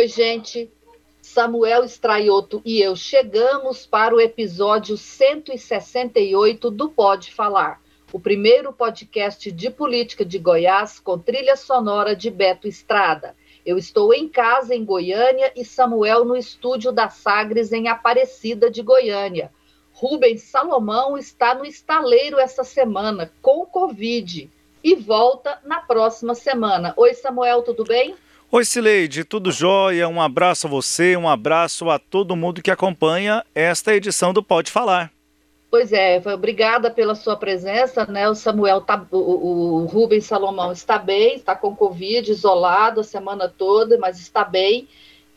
Oi, gente. Samuel Straioto e eu chegamos para o episódio 168 do Pode Falar, o primeiro podcast de política de Goiás com trilha sonora de Beto Estrada. Eu estou em casa em Goiânia e Samuel no estúdio da Sagres em Aparecida de Goiânia. Rubens Salomão está no estaleiro essa semana com Covid e volta na próxima semana. Oi, Samuel, tudo bem? Oi, Cileide, tudo jóia? Um abraço a você, um abraço a todo mundo que acompanha esta edição do Pode Falar. Pois é, obrigada pela sua presença, né? O Samuel, tá, o, o Rubens Salomão está bem, está com Covid, isolado a semana toda, mas está bem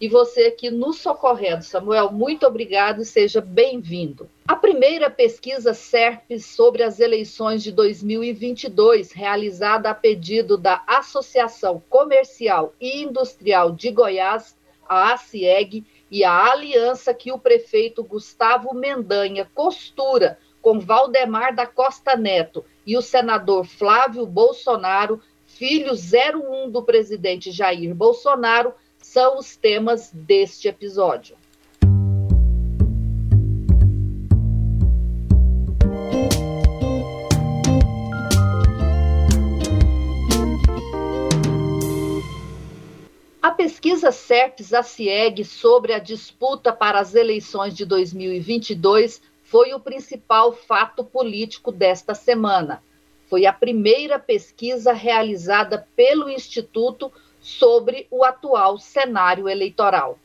e você aqui nos socorrendo. Samuel, muito obrigado e seja bem-vindo. A primeira pesquisa SERP sobre as eleições de 2022, realizada a pedido da Associação Comercial e Industrial de Goiás, a ACIEG, e a aliança que o prefeito Gustavo Mendanha costura com Valdemar da Costa Neto e o senador Flávio Bolsonaro, filho 01 do presidente Jair Bolsonaro, são os temas deste episódio. A pesquisa CERPES-ACIEG sobre a disputa para as eleições de 2022 foi o principal fato político desta semana. Foi a primeira pesquisa realizada pelo Instituto sobre o atual cenário eleitoral.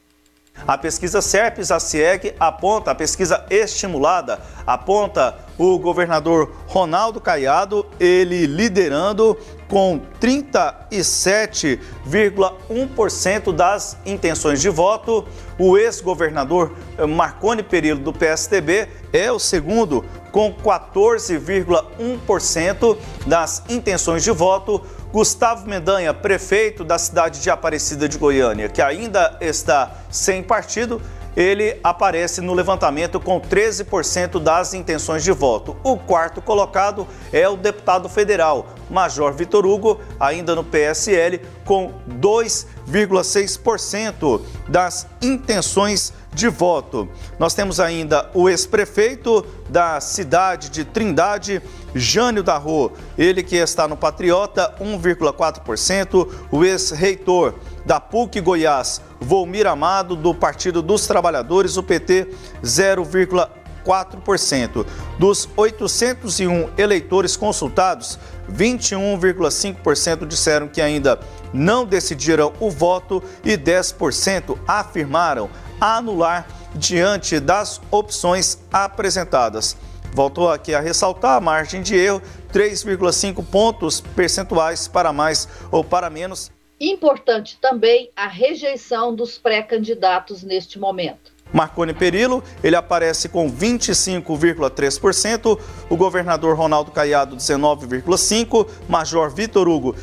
A pesquisa SERPES, a CIEG, aponta, a pesquisa estimulada, aponta o governador Ronaldo Caiado, ele liderando com 37,1% das intenções de voto. O ex-governador Marconi Perillo, do PSDB, é o segundo, com 14,1% das intenções de voto. Gustavo Mendanha, prefeito da cidade de Aparecida de Goiânia, que ainda está sem partido, ele aparece no levantamento com 13% das intenções de voto. O quarto colocado é o deputado federal, Major Vitor Hugo, ainda no PSL, com 2,6% das intenções de voto. Nós temos ainda o ex-prefeito da cidade de Trindade, Jânio Darro, ele que está no Patriota, 1,4%. O ex-reitor da PUC Goiás, Volmir Amado, do Partido dos Trabalhadores, o PT, 0,4%. Dos 801 eleitores consultados, 21,5% disseram que ainda não decidiram o voto e 10% afirmaram anular diante das opções apresentadas. Voltou aqui a ressaltar a margem de erro, 3,5 pontos percentuais para mais ou para menos. Importante também a rejeição dos pré-candidatos neste momento. Marconi Perillo, ele aparece com 25,3%, o governador Ronaldo Caiado 19,5%, Major Vitor Hugo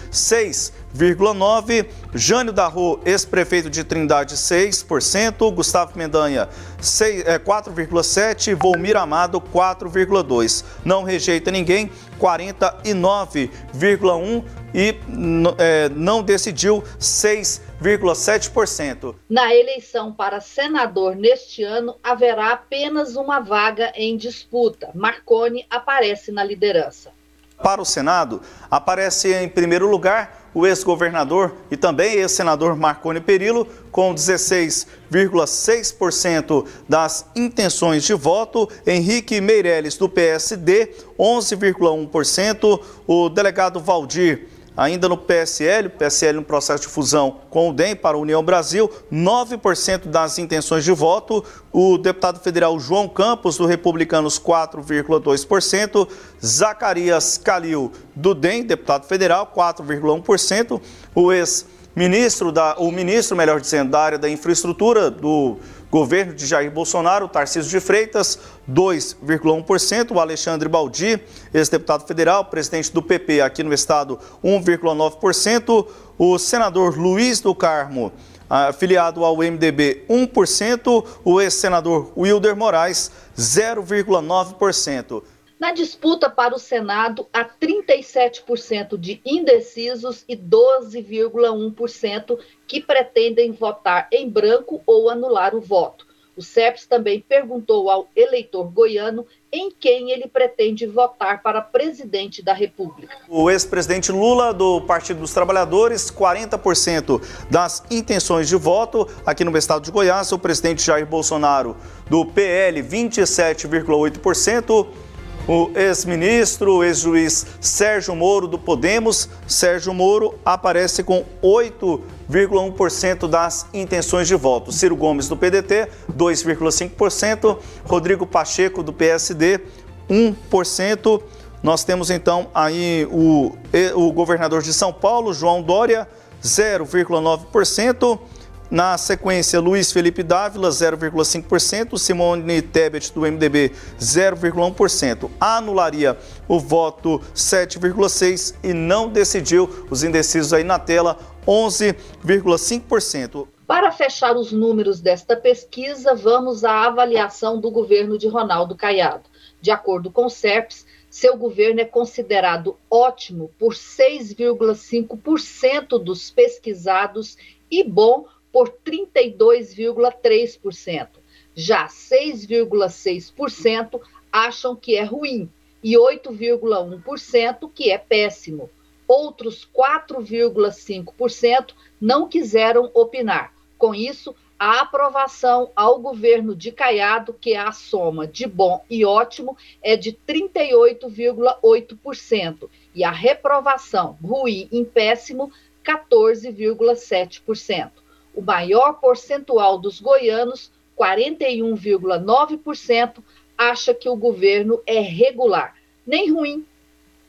6,9%, Jânio Darro, ex-prefeito de Trindade 6%, Gustavo Mendanha 4,7%, é, Volmir Amado 4,2%. Não rejeita ninguém, 49,1% e é, não decidiu 6,7%. Na eleição para senador neste ano, haverá apenas uma vaga em disputa. Marconi aparece na liderança. Para o Senado, aparece em primeiro lugar o ex-governador e também ex-senador Marconi Perillo, com 16,6% das intenções de voto. Henrique Meirelles, do PSD, 11,1%. O delegado Valdir Ainda no PSL, PSL no processo de fusão com o DEM para a União Brasil, 9% das intenções de voto. O deputado federal João Campos, do Republicanos, 4,2%. Zacarias Calil, do DEM, deputado federal, 4,1%. O ex ministro da, o ministro, melhor dizendo, da área da infraestrutura do governo de Jair Bolsonaro, Tarcísio de Freitas, 2,1%. O Alexandre Baldi, ex-deputado federal, presidente do PP aqui no estado, 1,9%. O senador Luiz do Carmo, afiliado ao MDB, 1%. O ex-senador Wilder Moraes, 0,9%. Na disputa para o Senado, há 37% de indecisos e 12,1% que pretendem votar em branco ou anular o voto. O CEPS também perguntou ao eleitor goiano em quem ele pretende votar para presidente da República. O ex-presidente Lula, do Partido dos Trabalhadores, 40% das intenções de voto. Aqui no estado de Goiás, o presidente Jair Bolsonaro, do PL, 27,8% o ex-ministro, ex-juiz Sérgio Moro do Podemos. Sérgio Moro aparece com 8,1% das intenções de voto. Ciro Gomes do PDT, 2,5%. Rodrigo Pacheco do PSD, 1%. Nós temos então aí o, o governador de São Paulo, João Dória, 0,9%. Na sequência, Luiz Felipe Dávila, 0,5%, Simone Tebet, do MDB, 0,1%. Anularia o voto 7,6% e não decidiu. Os indecisos aí na tela, 11,5%. Para fechar os números desta pesquisa, vamos à avaliação do governo de Ronaldo Caiado. De acordo com o SERPS, seu governo é considerado ótimo por 6,5% dos pesquisados e bom por 32,3%. Já 6,6% acham que é ruim e 8,1% que é péssimo. Outros 4,5% não quiseram opinar. Com isso, a aprovação ao governo de Caiado, que é a soma de bom e ótimo, é de 38,8%, e a reprovação ruim e péssimo, 14,7% o maior percentual dos goianos, 41,9%, acha que o governo é regular. Nem ruim,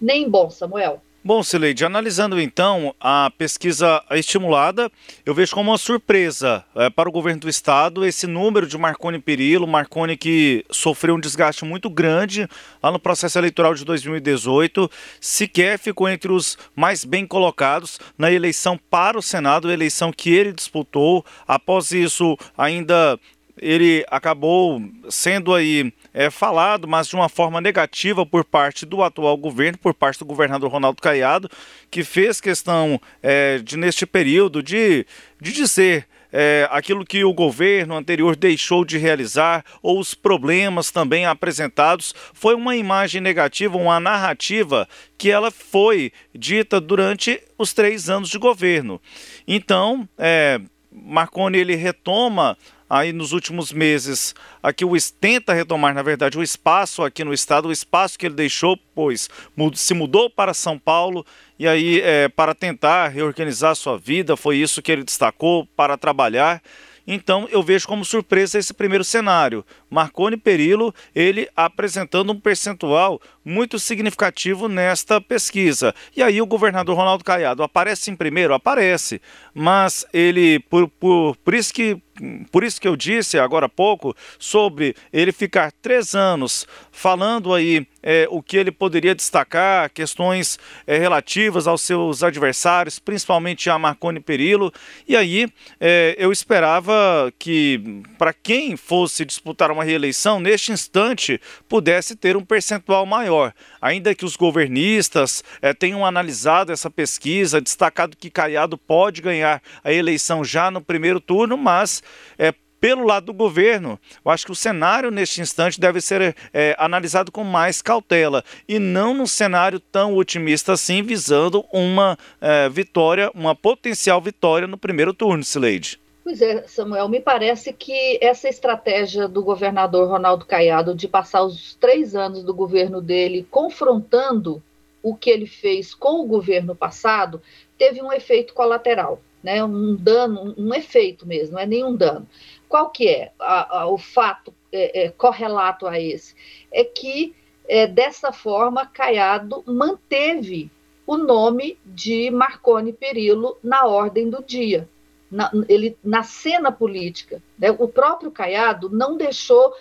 nem bom, Samuel. Bom, Sileide, analisando então a pesquisa estimulada, eu vejo como uma surpresa é, para o governo do estado esse número de Marconi Perillo, Marconi que sofreu um desgaste muito grande lá no processo eleitoral de 2018, sequer ficou entre os mais bem colocados na eleição para o Senado, eleição que ele disputou. Após isso, ainda ele acabou sendo aí é, falado, mas de uma forma negativa por parte do atual governo, por parte do governador Ronaldo Caiado, que fez questão é, de, neste período, de, de dizer é, aquilo que o governo anterior deixou de realizar ou os problemas também apresentados. Foi uma imagem negativa, uma narrativa que ela foi dita durante os três anos de governo. Então, é, Marconi ele retoma aí nos últimos meses, aqui o tenta retomar, na verdade, o espaço aqui no estado, o espaço que ele deixou, pois se mudou para São Paulo e aí é, para tentar reorganizar sua vida, foi isso que ele destacou para trabalhar. Então eu vejo como surpresa esse primeiro cenário. Marconi Perillo, ele apresentando um percentual muito significativo nesta pesquisa. E aí o governador Ronaldo Caiado aparece em primeiro? Aparece, mas ele, por, por, por isso que por isso que eu disse agora há pouco sobre ele ficar três anos falando aí é, o que ele poderia destacar, questões é, relativas aos seus adversários, principalmente a Marconi Perillo. E aí é, eu esperava que, para quem fosse disputar uma reeleição, neste instante pudesse ter um percentual maior. Ainda que os governistas é, tenham analisado essa pesquisa, destacado que Caiado pode ganhar a eleição já no primeiro turno, mas é, pelo lado do governo, eu acho que o cenário neste instante deve ser é, analisado com mais cautela e não num cenário tão otimista assim, visando uma é, vitória, uma potencial vitória no primeiro turno, Sileide. Pois é, Samuel, me parece que essa estratégia do governador Ronaldo Caiado de passar os três anos do governo dele confrontando o que ele fez com o governo passado teve um efeito colateral, né? um dano, um efeito mesmo, não é nenhum dano. Qual que é a, a, o fato é, é, correlato a esse? É que, é, dessa forma, Caiado manteve o nome de Marconi Perillo na ordem do dia, na, ele, na cena política. Né? O próprio Caiado não deixou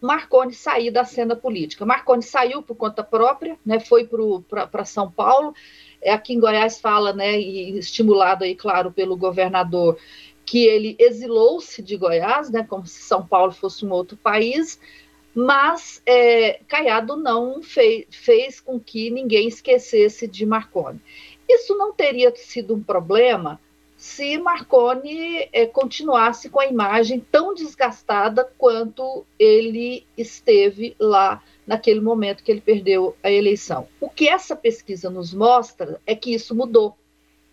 Marconi sair da cena política. Marconi saiu por conta própria, né, foi para São Paulo, é, aqui em Goiás fala, né, e estimulado aí, claro, pelo governador, que ele exilou-se de Goiás, né, como se São Paulo fosse um outro país, mas é, Caiado não fez, fez com que ninguém esquecesse de Marconi. Isso não teria sido um problema se Marconi é, continuasse com a imagem tão desgastada quanto ele esteve lá naquele momento que ele perdeu a eleição. O que essa pesquisa nos mostra é que isso mudou.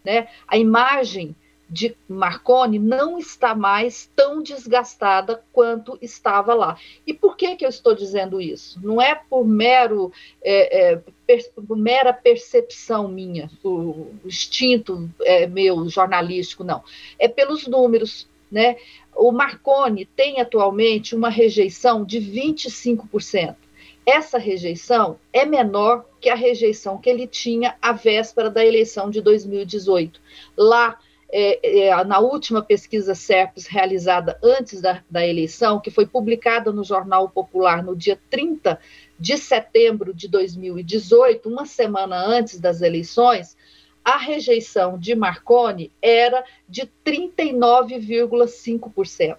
Né? A imagem de Marconi não está mais tão desgastada quanto estava lá. E por que, que eu estou dizendo isso? Não é por mero é, é, per, por mera percepção minha, o instinto é, meu jornalístico, não. É pelos números. Né? O Marconi tem atualmente uma rejeição de 25%. Essa rejeição é menor que a rejeição que ele tinha à véspera da eleição de 2018. Lá é, é, na última pesquisa SERPES realizada antes da, da, eleição, que foi publicada no Jornal Popular no dia 30 de setembro de 2018, uma semana antes das eleições, a rejeição de Marconi era de 39,5%.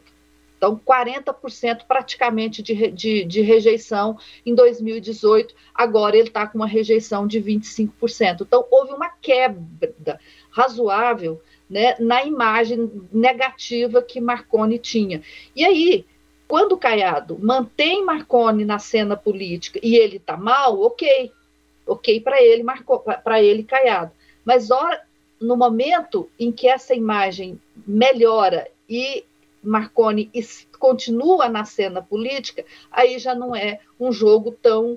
Então, 40% praticamente de, de, de, rejeição em 2018, agora ele está com uma rejeição de 25%. Então, houve uma quebra razoável né, na imagem negativa que Marconi tinha. E aí, quando o Caiado mantém Marconi na cena política e ele está mal, ok, ok para ele, para ele Caiado. Mas ora, no momento em que essa imagem melhora e Marconi continua na cena política, aí já não é um jogo tão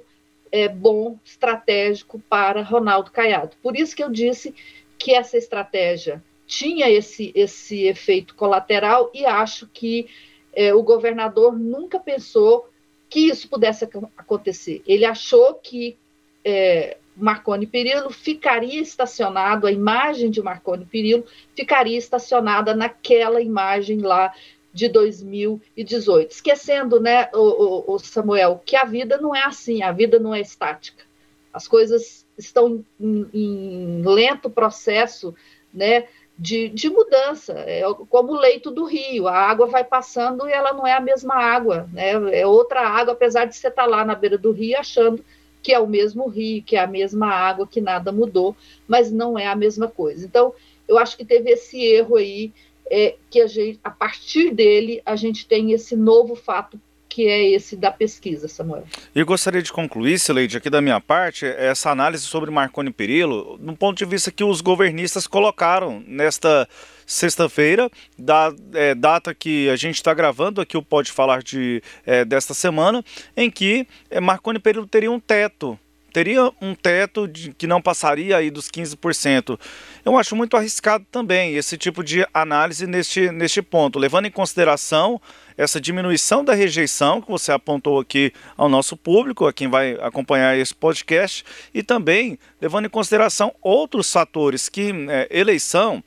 é, bom, estratégico para Ronaldo Caiado. Por isso que eu disse que essa estratégia tinha esse, esse efeito colateral e acho que é, o governador nunca pensou que isso pudesse acontecer. Ele achou que é, Marconi Perillo ficaria estacionado, a imagem de Marconi Perillo ficaria estacionada naquela imagem lá de 2018. Esquecendo, né, o, o, o Samuel, que a vida não é assim, a vida não é estática. As coisas estão em, em lento processo, né, de, de mudança, é como o leito do rio, a água vai passando e ela não é a mesma água, né? é outra água, apesar de você estar lá na beira do rio achando que é o mesmo rio, que é a mesma água, que nada mudou, mas não é a mesma coisa. Então, eu acho que teve esse erro aí, é, que a, gente, a partir dele a gente tem esse novo fato que é esse da pesquisa, Samuel. E gostaria de concluir, Sileide, aqui da minha parte, essa análise sobre Marconi Perillo, no ponto de vista que os governistas colocaram nesta sexta-feira, da é, data que a gente está gravando aqui o Pode Falar de, é, desta semana, em que é, Marconi Perillo teria um teto teria um teto de, que não passaria aí dos 15%. Eu acho muito arriscado também esse tipo de análise neste, neste ponto, levando em consideração essa diminuição da rejeição que você apontou aqui ao nosso público, a quem vai acompanhar esse podcast, e também levando em consideração outros fatores que é, eleição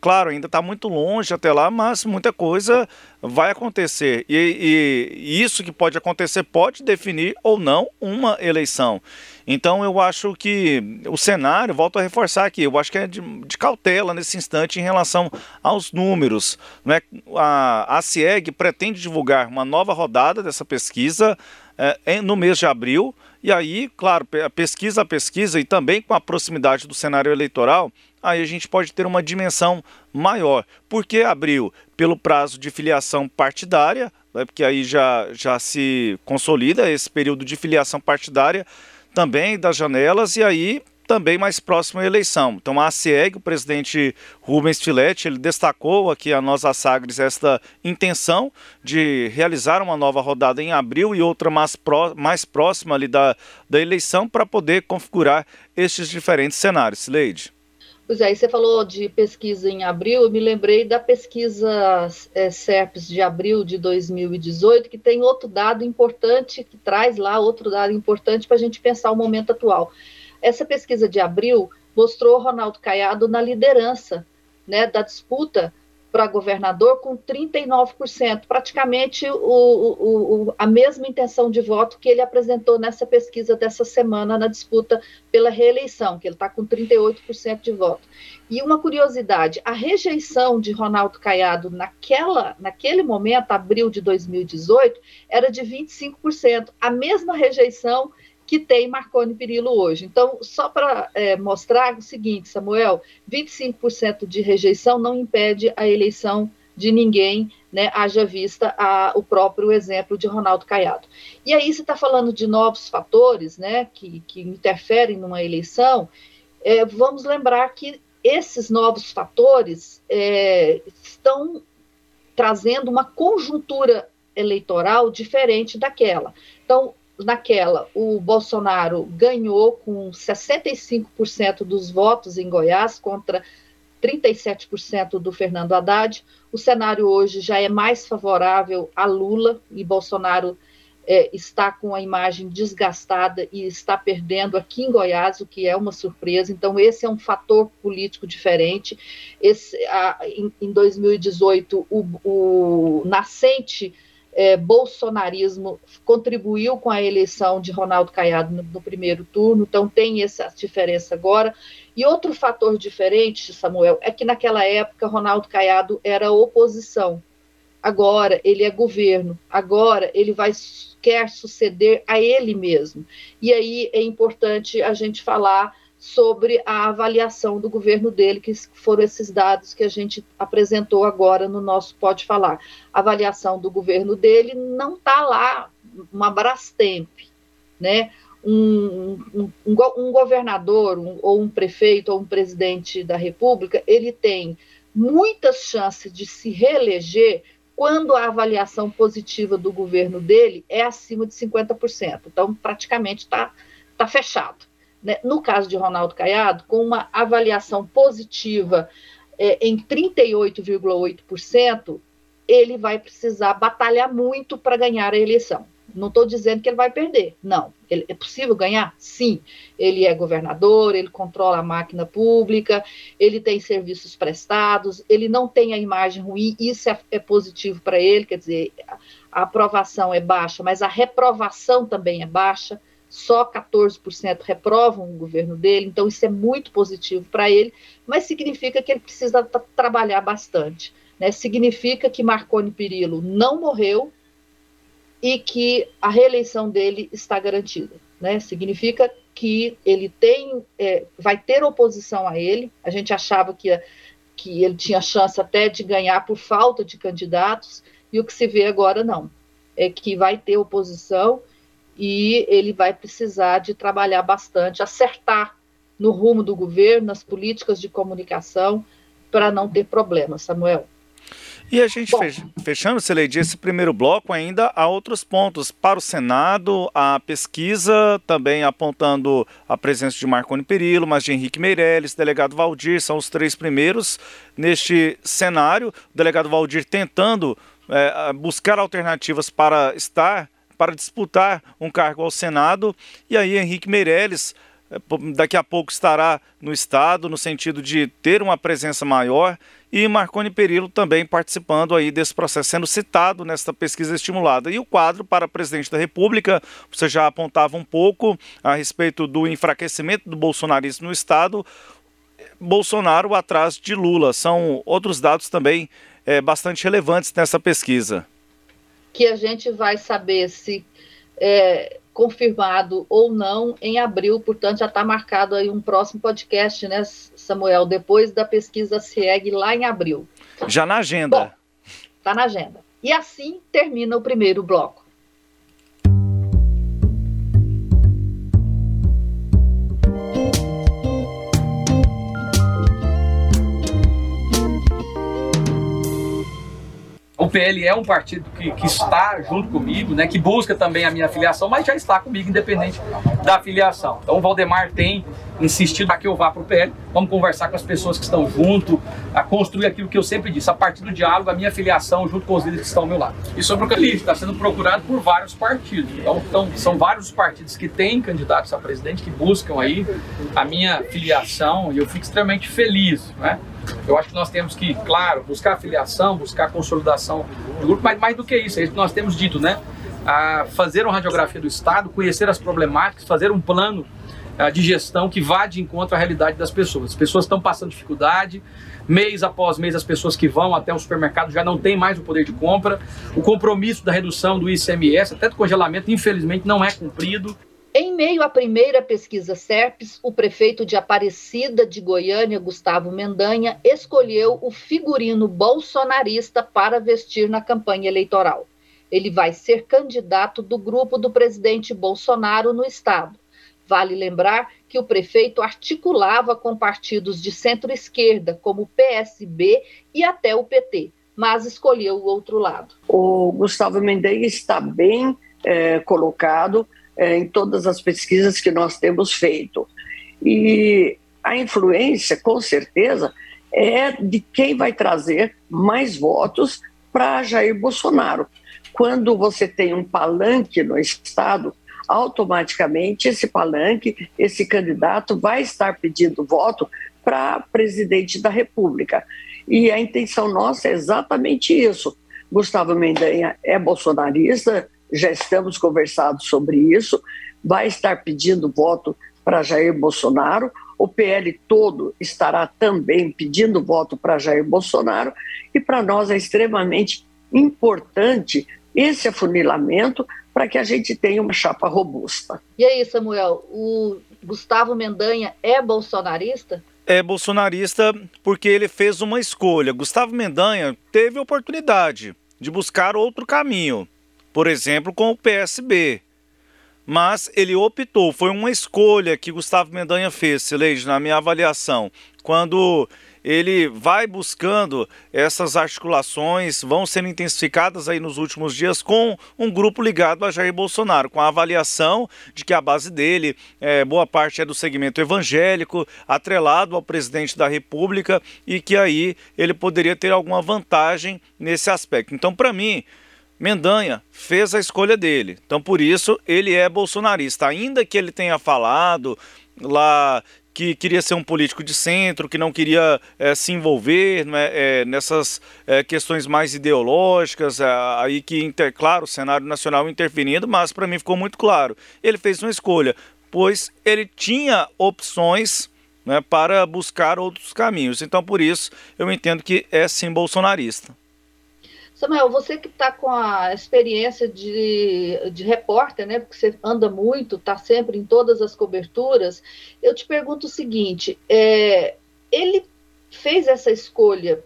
claro, ainda está muito longe até lá, mas muita coisa vai acontecer. E, e, isso que pode acontecer pode definir ou não uma eleição. Então eu acho que o cenário, volto a reforçar aqui, eu acho que é de, de cautela nesse instante em relação aos números. Né? A, a CIEG pretende divulgar uma nova rodada dessa pesquisa é, no mês de abril. E aí, claro, pesquisa a pesquisa e também com a proximidade do cenário eleitoral, aí a gente pode ter uma dimensão maior. Por que abril? Pelo prazo de filiação partidária, né, porque aí já, já se consolida esse período de filiação partidária também das janelas, e aí também mais próximo à eleição. Então a CIEG, o presidente Rubens Filete, ele destacou aqui a nós, a Sagres, esta intenção de realizar uma nova rodada em abril e outra mais, pró mais próxima ali da, da eleição para poder configurar estes diferentes cenários. Leide. Pois é, aí você falou de pesquisa em abril, eu me lembrei da pesquisa é, de abril de 2018, que tem outro dado importante, que traz lá outro dado importante para a gente pensar o momento atual. Essa pesquisa de abril mostrou Ronaldo Caiado na liderança né, da disputa para governador com 39%, praticamente o, o, o, a mesma intenção de voto que ele apresentou nessa pesquisa dessa semana na disputa pela reeleição, que ele está com 38% de voto. E uma curiosidade, a rejeição de Ronaldo Caiado naquela, naquele momento, abril de 2018, era de 25%, a mesma rejeição que tem Marconi Perillo hoje. Então, só para é, mostrar o seguinte, Samuel, 25% de rejeição não impede a eleição de ninguém, né, haja vista a, o próprio exemplo de Ronaldo Caiado. E aí você está falando de novos fatores, né, que, que interferem numa eleição, é, vamos lembrar que esses novos fatores é, estão trazendo uma conjuntura eleitoral diferente daquela. Então, naquela, o Bolsonaro ganhou com 65% dos votos em Goiás contra 37% do Fernando Haddad. O cenário hoje já é mais favorável a Lula e Bolsonaro é, está com a imagem desgastada e está perdendo aqui em Goiás, o que é uma surpresa. Então, esse é um fator político diferente. Esse, a, em, em 2018, o, o nascente é, bolsonarismo contribuiu com a eleição de Ronaldo Caiado no, no, primeiro turno, então tem essa diferença agora. E outro fator diferente, Samuel, é que naquela época Ronaldo Caiado era oposição. Agora ele é governo. Agora ele vai quer suceder a ele mesmo. E aí é importante a gente falar sobre a avaliação do governo dele, que foram esses dados que a gente apresentou agora no nosso Pode Falar. A avaliação do governo dele não está lá uma Brastemp, né? Um, um, um, um governador um, ou um prefeito ou um presidente da República, ele tem muitas chances de se reeleger quando a avaliação positiva do governo dele é acima de 50%. Então, praticamente está tá fechado né, no caso de Ronaldo Caiado, com uma avaliação positiva é, em 38,8%, ele vai precisar batalhar muito para ganhar a eleição. Não estou dizendo que ele vai perder, não. Ele, é possível ganhar? Sim. Ele é governador, ele controla a máquina pública, ele tem serviços prestados, ele não tem a imagem ruim, isso é, é positivo para ele, quer dizer, a aprovação é baixa, mas a reprovação também é baixa só 14% reprovam o governo dele, então isso é muito positivo para ele, mas significa que ele precisa trabalhar bastante. Né? Significa que Marconi Perillo não morreu e que a reeleição dele está garantida. Né? Significa que ele tem, é, vai ter oposição a ele. A gente achava que, que ele tinha chance até de ganhar por falta de candidatos, e o que se vê agora não. É que vai ter oposição e ele vai precisar de trabalhar bastante, acertar no rumo do governo, nas políticas de comunicação, para não ter problemas, Samuel. E a gente, Bom, fechando, Celeide, esse primeiro bloco, ainda há outros pontos. Para o Senado, a pesquisa também apontando a presença de Marconi Perillo, mas de Henrique Meirelles, delegado Valdir, são os três primeiros neste cenário. O delegado Valdir tentando é, buscar alternativas para estar para disputar um cargo ao Senado. E aí Henrique Meirelles eh, daqui a pouco estará no estado no sentido de ter uma presença maior e Marconi Perillo também participando aí desse processo, sendo citado nesta pesquisa estimulada. E o quadro para presidente da República, você já apontava um pouco a respeito do enfraquecimento do bolsonarismo no estado, Bolsonaro atrás de Lula. São outros dados também é, bastante relevantes nessa pesquisa que a gente vai saber se é, confirmado ou não em abril, portanto já está marcado aí um próximo podcast, né, Samuel, depois da pesquisa CIEG lá em abril. Já na agenda. Está na agenda. E assim termina o primeiro bloco. O PL é um partido que, que, está junto comigo, né, que busca também a minha filiação, mas já está comigo, independente da filiação. Então o Valdemar tem insistido para que eu vá para o PL. Vamos conversar com as pessoas que estão junto, a construir aquilo que eu sempre disse, a partir do diálogo, a minha filiação junto com os líderes que estão ao meu lado. E sobre o Calixto, está sendo procurado por vários partidos. Então, então, são vários os partidos que têm candidatos a presidente, que buscam aí a minha filiação, e eu fico extremamente feliz, né? Eu acho que nós temos que, claro, buscar filiação, buscar consolidação do grupo, mas mais do que isso, é isso que nós temos dito, né? A fazer uma radiografia do Estado, conhecer as problemáticas, fazer um plano uh, de gestão que vá de encontro à realidade das pessoas. As pessoas estão passando dificuldade, mês após mês as pessoas que vão até o supermercado já não têm mais o poder de compra. O compromisso da redução do ICMS, até do congelamento, infelizmente não é cumprido. Em meio à primeira pesquisa SERPES, o prefeito de Aparecida de Goiânia, Gustavo Mendanha, escolheu o figurino bolsonarista para vestir na campanha eleitoral. Ele vai ser candidato do grupo do presidente Bolsonaro no estado. Vale lembrar que o prefeito articulava com partidos de centro-esquerda, como o PSB e até o PT, mas escolheu o outro lado. O Gustavo Mendes está bem é, colocado é, em todas as pesquisas que nós temos feito. E a influência, com certeza, é de quem vai trazer mais votos para Jair Bolsonaro. Quando você tem um palanque no Estado, automaticamente esse palanque, esse candidato vai estar pedindo voto para presidente da República. E a intenção nossa é exatamente isso. Gustavo Mendanha é bolsonarista, já estamos conversando sobre isso, vai estar pedindo voto para Jair Bolsonaro, o PL todo estará também pedindo voto para Jair Bolsonaro, e para nós é extremamente importante esse afunilamento para que a gente tenha uma chapa robusta. E aí, Samuel, o Gustavo Mendanha é bolsonarista? É bolsonarista porque ele fez uma escolha. Gustavo Mendanha teve a oportunidade de buscar outro caminho por exemplo, com o PSB. Mas ele optou, foi uma escolha que Gustavo Mendanha fez, Sileide, na minha avaliação, quando ele vai buscando essas articulações, vão sendo intensificadas aí nos últimos dias com um grupo ligado a Jair Bolsonaro, com a avaliação de que a base dele, é, boa parte é do segmento evangélico, atrelado ao presidente da República e que aí ele poderia ter alguma vantagem nesse aspecto. Então, para mim, Mendanha fez a escolha dele. Então, por isso, ele é bolsonarista. Ainda que ele tenha falado lá que queria ser um político de centro, que não queria é, se envolver né, é, nessas é, questões mais ideológicas, aí que, inter, claro, o cenário nacional interferindo, mas para mim ficou muito claro. Ele fez uma escolha, pois ele tinha opções né, para buscar outros caminhos. Então, por isso, eu entendo que é sim bolsonarista. Samuel, você que está com a experiência de, de repórter, né? Porque você anda muito, está sempre em todas as coberturas. Eu te pergunto o seguinte: é, ele fez essa escolha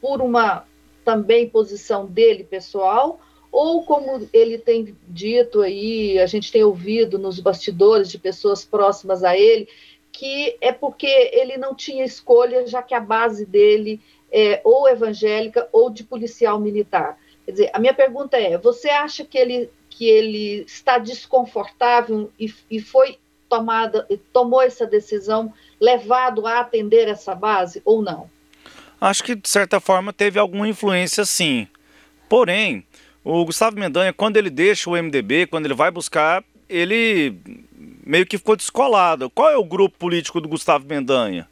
por uma também posição dele pessoal, ou como ele tem dito aí, a gente tem ouvido nos bastidores de pessoas próximas a ele, que é porque ele não tinha escolha, já que a base dele é, ou evangélica ou de policial militar. Quer dizer, a minha pergunta é: você acha que ele, que ele está desconfortável e, e foi tomada, tomou essa decisão levado a atender essa base ou não? Acho que de certa forma teve alguma influência, sim. Porém, o Gustavo Mendanha, quando ele deixa o MDB, quando ele vai buscar, ele meio que ficou descolado. Qual é o grupo político do Gustavo Mendanha?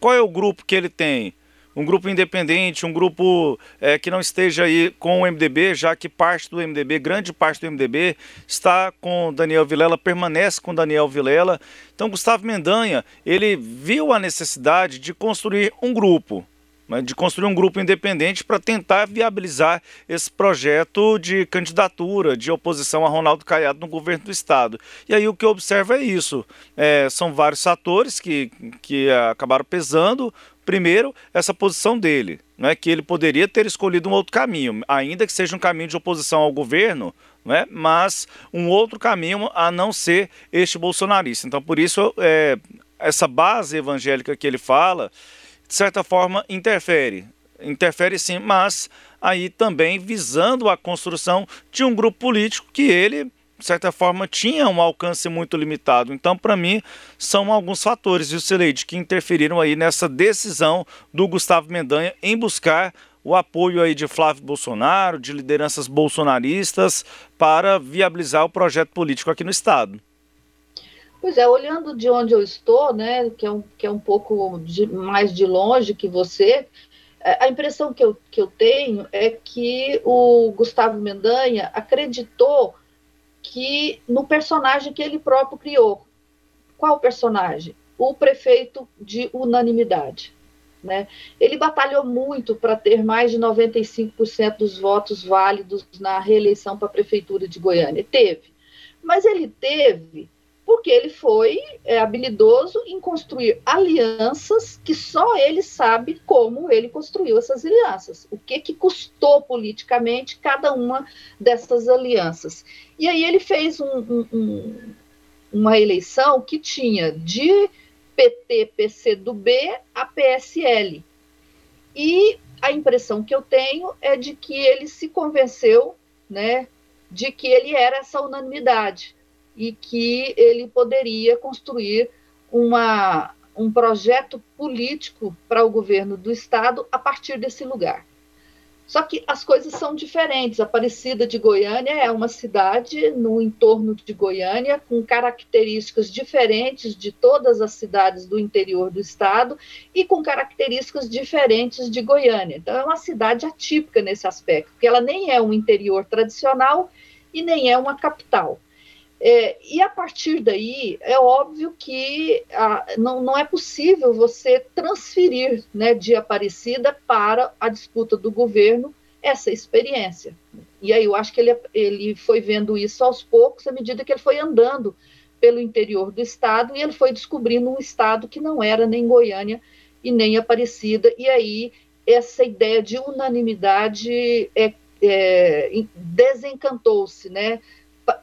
Qual é o grupo que ele tem? Um grupo independente, um grupo é, que não esteja aí com o MDB, já que parte do MDB, grande parte do MDB, está com Daniel Vilela, permanece com Daniel Vilela. Então, Gustavo Mendanha, ele viu a necessidade de construir um grupo, né, de construir um grupo independente para tentar viabilizar esse projeto de candidatura, de oposição a Ronaldo Caiado no governo do Estado. E aí o que eu observo é isso. É, são vários fatores que, que acabaram pesando Primeiro, essa posição dele, né, que ele poderia ter escolhido um outro caminho, ainda que seja um caminho de oposição ao governo, né, mas um outro caminho a não ser este bolsonarista. Então, por isso, é, essa base evangélica que ele fala, de certa forma, interfere. interfere sim, mas aí também visando a construção de um grupo político que ele, de certa forma, tinha um alcance muito limitado. Então, para mim, são alguns fatores, viu, Celeide, que interferiram aí nessa decisão do Gustavo Mendanha em buscar o apoio aí de Flávio Bolsonaro, de lideranças bolsonaristas, para viabilizar o projeto político aqui no Estado. Pois é, olhando de onde eu estou, né, que é um, que é um pouco de, mais de longe que você, é, a impressão que eu, que eu tenho é que o Gustavo Mendanha acreditou que no personagem que ele próprio criou. Qual personagem? O prefeito de unanimidade. Né? Ele batalhou muito para ter mais de 95% dos votos válidos na reeleição para a prefeitura de Goiânia. Teve. Mas ele teve porque ele foi é, habilidoso em construir alianças que só ele sabe como ele construiu essas alianças, o que que custou politicamente cada uma dessas alianças. E aí ele fez um, um, um, uma eleição que tinha de PT, PC do B a PSL. E a impressão que eu tenho é de que ele se convenceu, né, de que ele era essa unanimidade e que ele poderia construir uma, um projeto político para o governo do Estado a partir desse lugar. Só que as coisas são diferentes. Aparecida de Goiânia é uma cidade no entorno de Goiânia com características diferentes de todas as cidades do interior do estado e com características diferentes de Goiânia. Então é uma cidade atípica nesse aspecto, porque ela nem é um interior tradicional e nem é uma capital. É, e a partir daí, é óbvio que ah, não, não é possível você transferir né, de Aparecida para a disputa do governo essa experiência. E aí eu acho que ele, ele foi vendo isso aos poucos, à medida que ele foi andando pelo interior do estado, e ele foi descobrindo um estado que não era nem Goiânia e nem Aparecida, e aí essa ideia de unanimidade é, é, desencantou-se, né?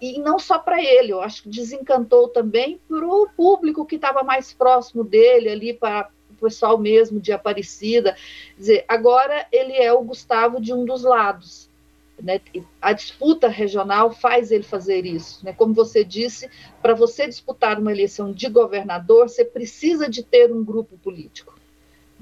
E não só para ele, eu acho que desencantou também para o público que estava mais próximo dele, ali para o pessoal mesmo de Aparecida. Quer dizer, agora ele é o Gustavo de um dos lados. Né? A disputa regional faz ele fazer isso. Né? Como você disse, para você disputar uma eleição de governador, você precisa de ter um grupo político.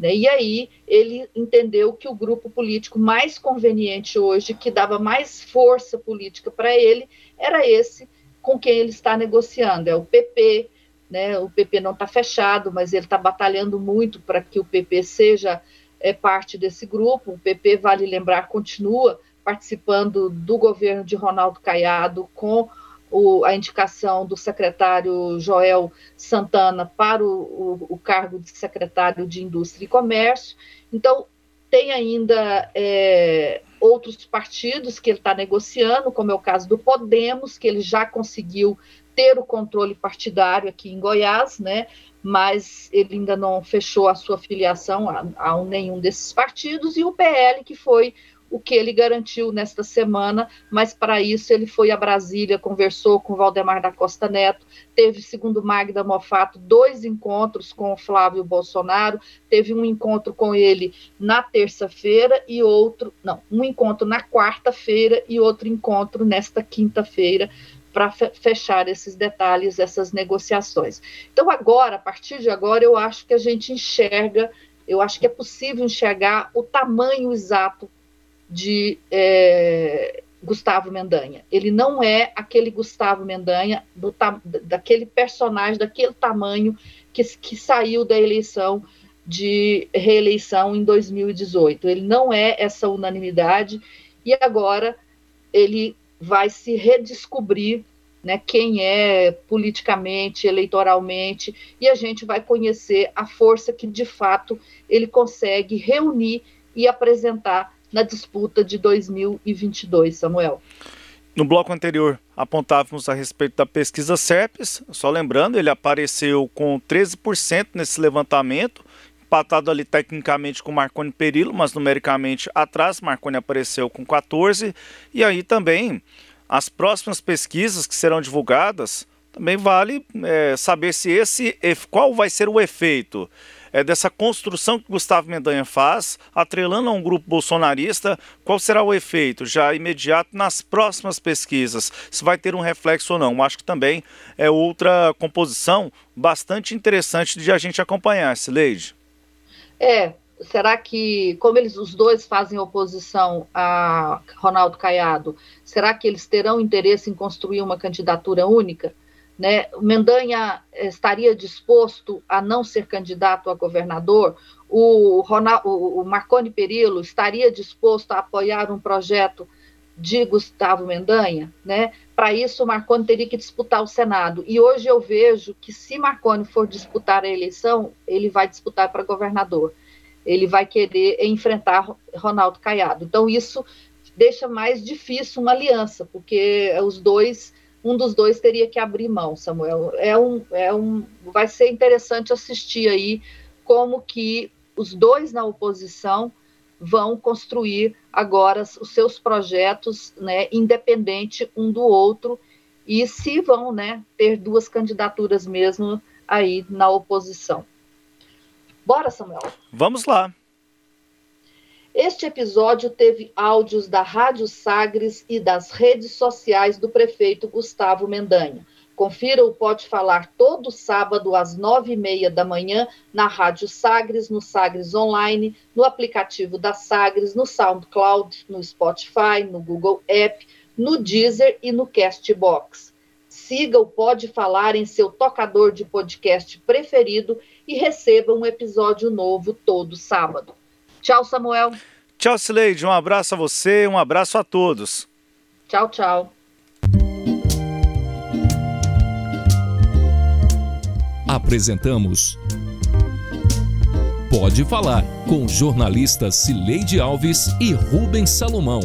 Né? E aí ele entendeu que o grupo político mais conveniente hoje, que dava mais força política para ele, era esse com quem ele está negociando, é o PP. Né? O PP não está fechado, mas ele está batalhando muito para que o PP seja é, parte desse grupo. O PP, vale lembrar, continua participando do governo de Ronaldo Caiado com o, a indicação do secretário Joel Santana para o, o, o, cargo de secretário de Indústria e Comércio. Então, tem ainda é, outros partidos que ele está negociando, como é o caso do Podemos, que ele já conseguiu ter o controle partidário aqui em Goiás, né? mas ele ainda não fechou a sua filiação a, a nenhum desses partidos, e o PL, que foi o que ele garantiu nesta semana, mas para isso ele foi a Brasília, conversou com Valdemar da Costa Neto, teve, segundo Magda Mofato, dois encontros com o Flávio Bolsonaro, teve um encontro com ele na terça-feira e outro, não, um encontro na quarta-feira e outro encontro nesta quinta-feira para fechar esses detalhes, essas negociações. Então, agora, a partir de agora, eu acho que a gente enxerga, eu acho que é possível enxergar o tamanho exato de é, Gustavo Mendanha. Ele não é aquele Gustavo Mendanha, do, daquele personagem, daquele tamanho que, que saiu da eleição de reeleição em 2018. Ele não é essa unanimidade e agora ele vai se redescobrir né, quem é politicamente, eleitoralmente, e a gente vai conhecer a força que de fato ele consegue reunir e apresentar na disputa de 2022, Samuel. No bloco anterior, apontávamos a respeito da pesquisa SERPES, só lembrando, ele apareceu com 13% nesse levantamento, empatado ali tecnicamente com Marconi Perillo, mas numericamente atrás, Marconi apareceu com 14%, e aí também as próximas pesquisas que serão divulgadas, também vale é, saber se esse qual vai ser o efeito é, dessa construção que Gustavo Mendanha faz, atrelando a um grupo bolsonarista, qual será o efeito já imediato nas próximas pesquisas? Se vai ter um reflexo ou não? Acho que também é outra composição bastante interessante de a gente acompanhar, Sileide. É, será que, como eles os dois fazem oposição a Ronaldo Caiado, será que eles terão interesse em construir uma candidatura única? Né? Mendanha estaria disposto a não ser candidato a governador? O, Ronaldo, o Marconi Perillo estaria disposto a apoiar um projeto de Gustavo Mendanha? Né? Para isso, o Marconi teria que disputar o Senado. E hoje eu vejo que, se Marconi for disputar a eleição, ele vai disputar para governador ele vai querer enfrentar Ronaldo Caiado. Então, isso deixa mais difícil uma aliança, porque os dois, um dos dois teria que abrir mão, Samuel. É um, é um, vai ser interessante assistir aí como que os dois na oposição vão construir agora os seus projetos, né, independente um do outro, e se vão, né, ter duas candidaturas mesmo aí na oposição. Bora, Samuel. Vamos lá. Este episódio teve áudios da Rádio Sagres e das redes sociais do prefeito Gustavo Mendanha. Confira o Pode Falar todo sábado às nove e meia da manhã na Rádio Sagres, no Sagres Online, no aplicativo da Sagres, no SoundCloud, no Spotify, no Google App, no Deezer e no Castbox. Siga o Pode Falar em seu tocador de podcast preferido e receba um episódio novo todo sábado. Tchau, Samuel. Tchau, Sileide. Um abraço a você, um abraço a todos. Tchau, tchau. Apresentamos Pode Falar com jornalistas Cileide Alves e Rubens Salomão.